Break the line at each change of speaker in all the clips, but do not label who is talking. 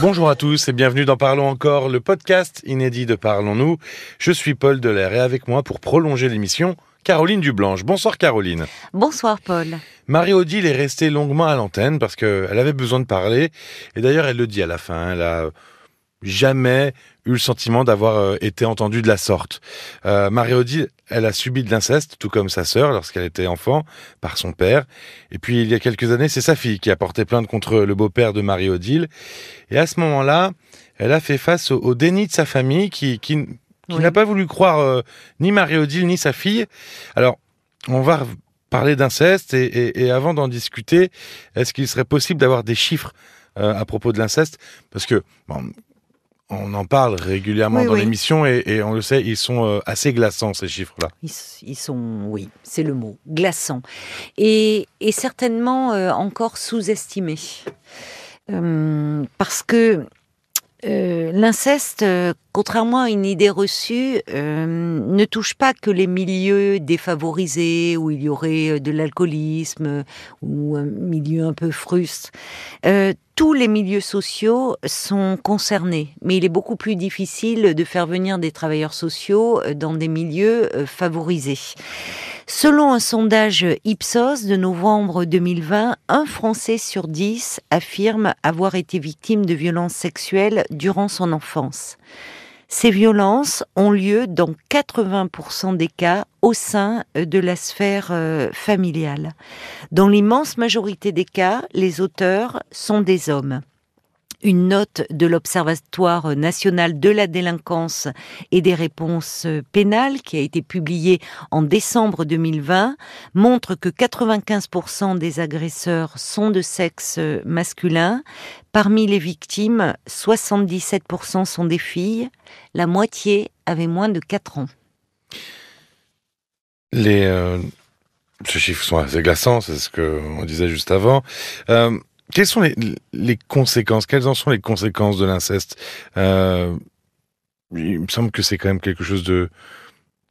Bonjour à tous et bienvenue dans Parlons encore, le podcast inédit de Parlons-nous. Je suis Paul Delair et avec moi pour prolonger l'émission, Caroline Dublanche. Bonsoir Caroline.
Bonsoir Paul.
Marie-Odile est restée longuement à l'antenne parce qu'elle avait besoin de parler. Et d'ailleurs, elle le dit à la fin. Elle a jamais eu le sentiment d'avoir euh, été entendue de la sorte. Euh, Marie-Odile, elle a subi de l'inceste, tout comme sa sœur lorsqu'elle était enfant, par son père. Et puis, il y a quelques années, c'est sa fille qui a porté plainte contre le beau-père de Marie-Odile. Et à ce moment-là, elle a fait face au, déni de sa famille qui, qui, n'a pas voulu croire euh, ni Marie-Odile ni sa fille. Alors, on va parler d'inceste et, et, avant d'en discuter, est-ce qu'il serait possible d'avoir des chiffres à propos de l'inceste? Parce que, bon, on en parle régulièrement dans l'émission et, on le sait, ils sont euh, assez glaçants ces chiffres-là.
Ils, sont, oui, c'est le mot, glaçants. Et, certainement euh, encore sous-estimés. Euh, parce que l'inceste, contrairement à une idée reçue, ne touche pas que les milieux défavorisés où il y aurait de l'alcoolisme ou un milieu un peu fruste tous les milieux sociaux sont concernés, mais il est beaucoup plus difficile de faire venir des travailleurs sociaux euh, dans des milieux euh, favorisés. Selon un sondage Ipsos de novembre 2020, un Français sur dix affirme avoir été victime de violences sexuelles durant son enfance. Ces violences ont lieu dans 80% des cas au sein euh, de la sphère euh, familiale. Dans l'immense majorité des cas, les auteurs sont des hommes une note de l'Observatoire national de la délinquance et des réponses pénales qui a été publiée en décembre 2020 montre que 95% des agresseurs sont de sexe masculin. Parmi les victimes, 77% sont des filles. La moitié avait moins de 4 ans.
Les, euh, ces assez glaçants, c'est ce qu'on disait juste avant. Euh, quelles sont les, conséquences Quelles en sont les conséquences de l'inceste? Euh, Il me semble que c'est quand même quelque chose de,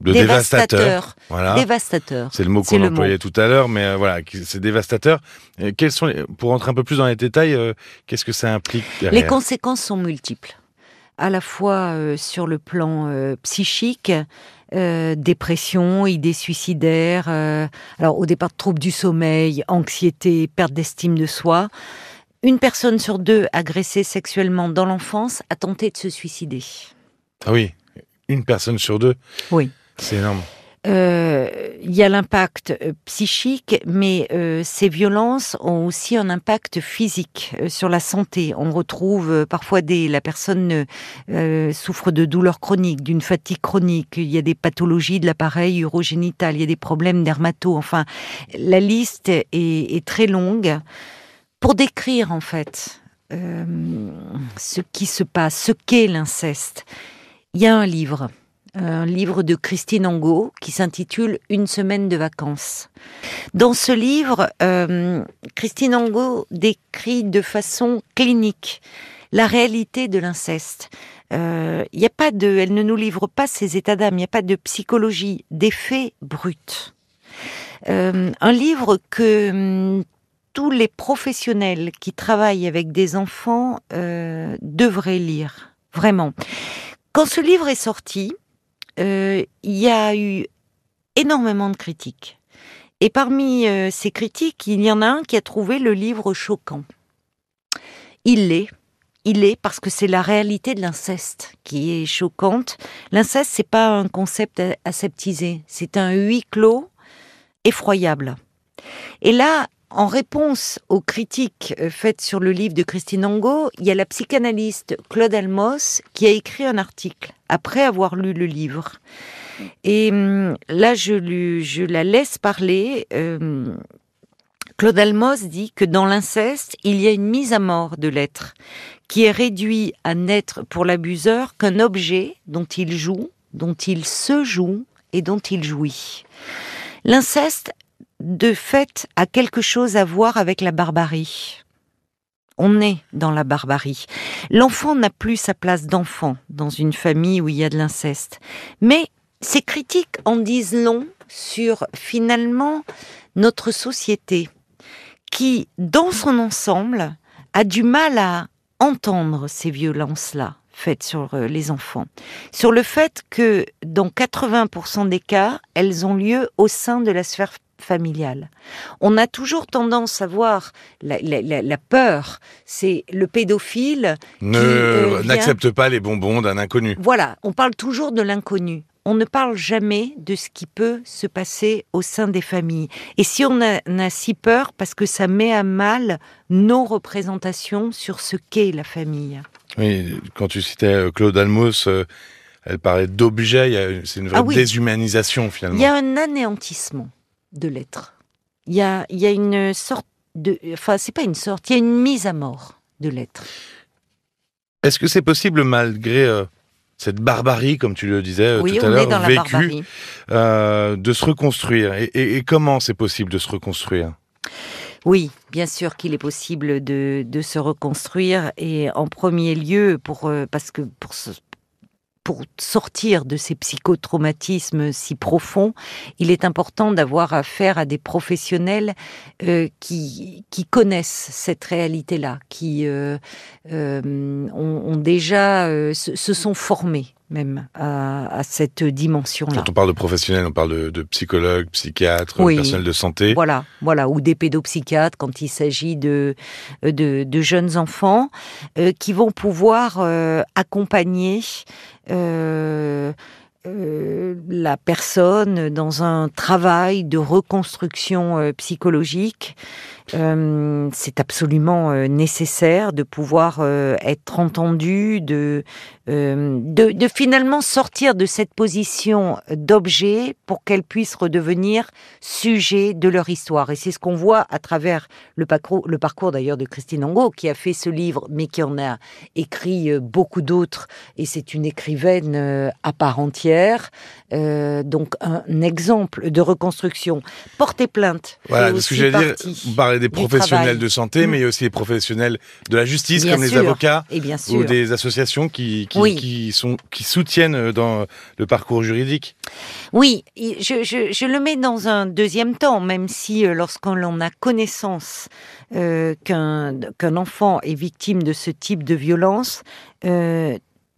dévastateur.
Voilà. Dévastateur.
C'est le mot qu'on employait tout à l'heure, mais euh, voilà, c'est dévastateur. quels sont pour rentrer un peu plus dans les détails, euh, qu'est-ce que ça implique
Les conséquences sont multiples, à la fois sur le plan psychique, euh, dépression, idées suicidaires, euh, alors au départ troubles du sommeil, anxiété, perte d'estime de soi. Une personne sur deux agressée sexuellement dans l'enfance a tenté de se suicider.
Ah oui, une personne sur deux?
Oui.
C'est énorme.
Euh, il y a l'impact euh, psychique, mais euh, ces violences ont aussi un impact physique sur la santé. On retrouve parfois des la personne souffre de douleurs chroniques, d'une fatigue chronique. Il y a des pathologies de l'appareil urogénital, il y a des problèmes dermato. Enfin, la liste est, est très longue pour décrire en fait ce qui se passe, ce qu'est l'inceste. Il y a un livre un livre de Christine Angot qui s'intitule Une semaine de vacances. Dans ce livre, euh, Christine Angot décrit de façon clinique la réalité de l'inceste. Euh, il a pas de, elle ne nous livre pas ses états d'âme, il n'y a pas de psychologie, des faits bruts. Euh, un livre que hum, tous les professionnels qui travaillent avec des enfants devraient lire, vraiment. Quand ce livre est sorti, euh, il y a eu énormément de critiques. Et parmi euh, ces critiques, il y en a un qui a trouvé le livre choquant. Il l'est. Il est parce que c'est la réalité de l'inceste qui est choquante. L'inceste, c'est pas un concept aseptisé, c'est un huis clos effroyable. Et là, en réponse aux critiques euh, faites sur le livre de Christine Angot, il y a la psychanalyste Claude Almos qui a écrit un article après avoir lu le livre. Et hum, là, je, je la laisse parler. Hum, Claude Almos dit que dans l'inceste, il y a une mise à mort de l'être, qui est réduit à n'être pour l'abuseur qu'un objet dont il joue, dont il se joue et dont il jouit. L'inceste de fait a quelque chose à voir avec la barbarie. On est dans la barbarie. L'enfant n'a plus sa place d'enfant dans une famille où il y a de l'inceste. Mais ces critiques en disent long sur finalement notre société qui, dans son ensemble, a du mal à entendre ces violences-là faites sur euh, les enfants, sur le fait que dans 80% des cas, elles ont lieu au sein de la sphère familiale. On a toujours tendance à voir la, peur, c'est le pédophile.
Ne euh, n'accepte pas les bonbons d'un inconnu.
Voilà, on parle toujours de l'inconnu. On ne parle jamais de ce qui peut se passer au sein des familles. Et si on a, a si peur, parce que ça met à mal nos représentations sur ce qu'est la famille.
Oui, quand tu citais euh, Claude Almos, euh, elle parlait d'objet, c'est une vraie ah déshumanisation finalement.
Il y a un anéantissement de l'être. Il y a, il y a une sorte de... Enfin, c'est pas une sorte, il y a une mise à mort de l'être.
Est-ce que c'est possible malgré euh, cette barbarie, comme tu le disais
tout
à l'heure,
vécue,
de se reconstruire? Et comment c'est possible de se reconstruire?
Oui, bien sûr qu'il est possible de, de, se reconstruire et en premier lieu pour euh, parce que pour pour sortir de ces psychotraumatismes si profonds, il est important d'avoir affaire à des professionnels euh, qui, connaissent cette réalité-là, qui euh, euh, ont, ont, déjà se sont formés même à, cette dimension-là.
Quand on parle de professionnels, on parle de, de psychologues, psychiatres, personnels de santé.
Voilà, voilà, ou des pédopsychiatres quand il s'agit de, de, jeunes enfants euh, qui vont pouvoir euh, accompagner euh, la personne dans un travail de reconstruction psychologique euh, c'est absolument euh, nécessaire de pouvoir euh, être entendu, de, de, finalement sortir de cette position d'objet pour qu'elles puissent redevenir sujet de leur histoire. Et c'est ce qu'on voit à travers le parcours, le parcours d'ailleurs de Christine Angot, qui a fait ce livre, mais qui en a écrit beaucoup d'autres. Et c'est une écrivaine à part entière. donc un exemple de reconstruction. Porter plainte.
Voilà, ce que j'allais dire des professionnels de santé, mais aussi des professionnels de la justice, comme les avocats, ou des associations qui, qui, sont, qui soutiennent euh, dans le parcours juridique.
Oui, je, je, le mets dans un deuxième temps, même si euh, lorsqu'on a connaissance euh, qu'un enfant est victime de ce type de violence,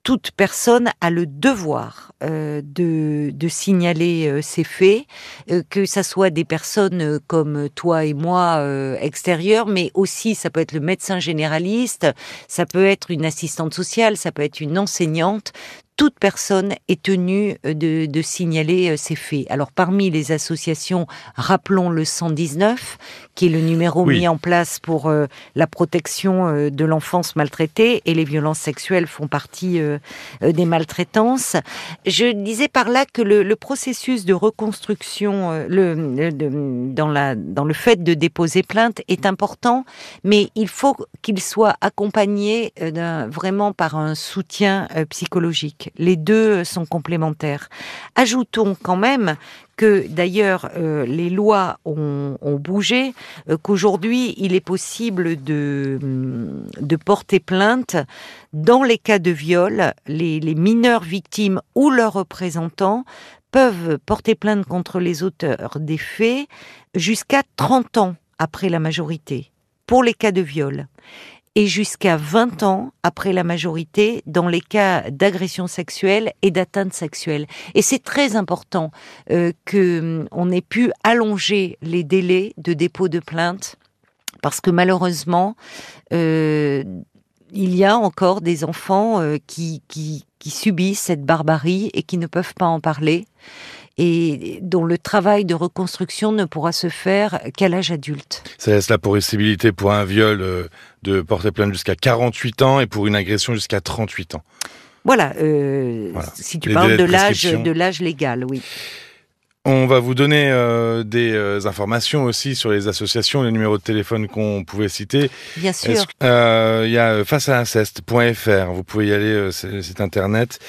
toute personne a le devoir euh, de, signaler euh, ces faits, euh, que ça soit des personnes comme toi et moi extérieures, mais aussi ça peut être le médecin généraliste, ça peut être une assistante sociale, ça peut être une enseignante toute personne est tenue euh, de, signaler euh, ces faits. Alors parmi les associations, rappelons le 119, qui est le numéro mis en place pour euh, la protection de l'enfance maltraitée, et les violences sexuelles font partie des maltraitances. Je disais par là que le, processus de reconstruction, le, dans, la, dans le fait de déposer plainte est important, mais il faut qu'il soit accompagné vraiment par un soutien psychologique. Les deux sont complémentaires. Ajoutons quand même que d'ailleurs euh, les lois ont, bougé, euh, qu'aujourd'hui il est possible de, hum, de porter plainte dans les cas de viol. Les, les mineurs victimes ou leurs représentants peuvent porter plainte contre les auteurs des faits jusqu'à 30 ans après la majorité pour les cas de viol et jusqu'à 20 ans après la majorité dans les cas d'agression sexuelle et d'atteinte sexuelle. Et c'est très important euh, que on ait pu allonger les délais de dépôt de plainte parce que malheureusement euh, il y a encore des enfants euh, qui, qui subissent cette barbarie et qui ne peuvent pas en parler et dont le travail de reconstruction ne pourra se faire qu'à l'âge adulte.
Ça laisse la possibilité pour un viol euh, de porter plainte jusqu'à 48 ans et pour une agression jusqu'à 38 ans.
Voilà, euh, si tu parles de l'âge de l'âge légal, oui.
On va vous donner euh, des euh, informations aussi sur les associations, les numéros de téléphone qu'on pouvait citer.
Bien sûr.
Euh, il y a face à inceste.fr, vous pouvez y aller, c'est internet.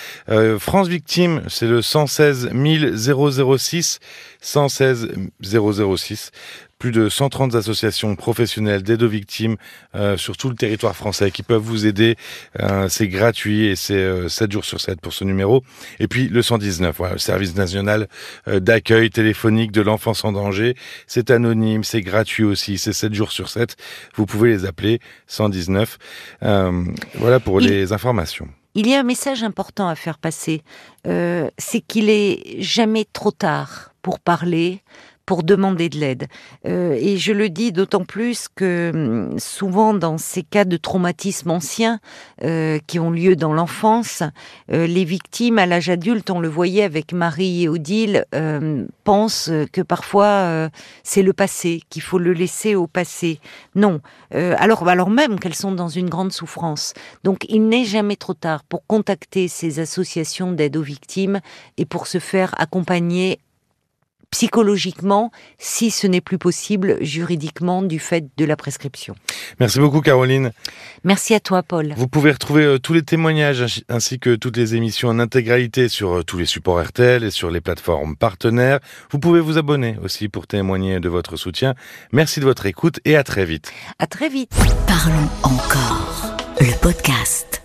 France Victime, c'est le 116 006, 116 006 plus de 130 associations professionnelles d'aide aux victimes euh, sur tout le territoire français qui peuvent vous aider. Euh, c'est gratuit et c'est 7 jours sur 7 pour ce numéro. Et puis le 119, voilà, le service national d'accueil téléphonique de l'enfance en danger. C'est anonyme, c'est gratuit aussi, c'est 7 jours sur 7. Vous pouvez les appeler 119. voilà pour les informations.
Il y a un message important à faire passer, euh, c'est qu'il est jamais trop tard pour parler, pour demander de l'aide. Euh, et je le dis d'autant plus que hum, souvent dans ces cas de traumatisme ancien euh, qui ont lieu dans l'enfance, euh, les victimes à l'âge adulte, on le voyait avec Marie et Odile, pensent que parfois c'est le passé, qu'il faut le laisser au passé. Non, alors, alors même qu'elles sont dans une grande souffrance. Donc il n'est jamais trop tard pour contacter ces associations d'aide aux victimes et pour se faire accompagner psychologiquement si ce n'est plus possible juridiquement du fait de la prescription.
Merci beaucoup Caroline.
Merci à toi Paul.
Vous pouvez retrouver euh, tous les témoignages ainsi que toutes les émissions en intégralité sur euh, tous les supports RTL et sur les plateformes partenaires. Vous pouvez vous abonner aussi pour témoigner de votre soutien. Merci de votre écoute et à très vite.
À très vite.
Parlons encore. Le podcast.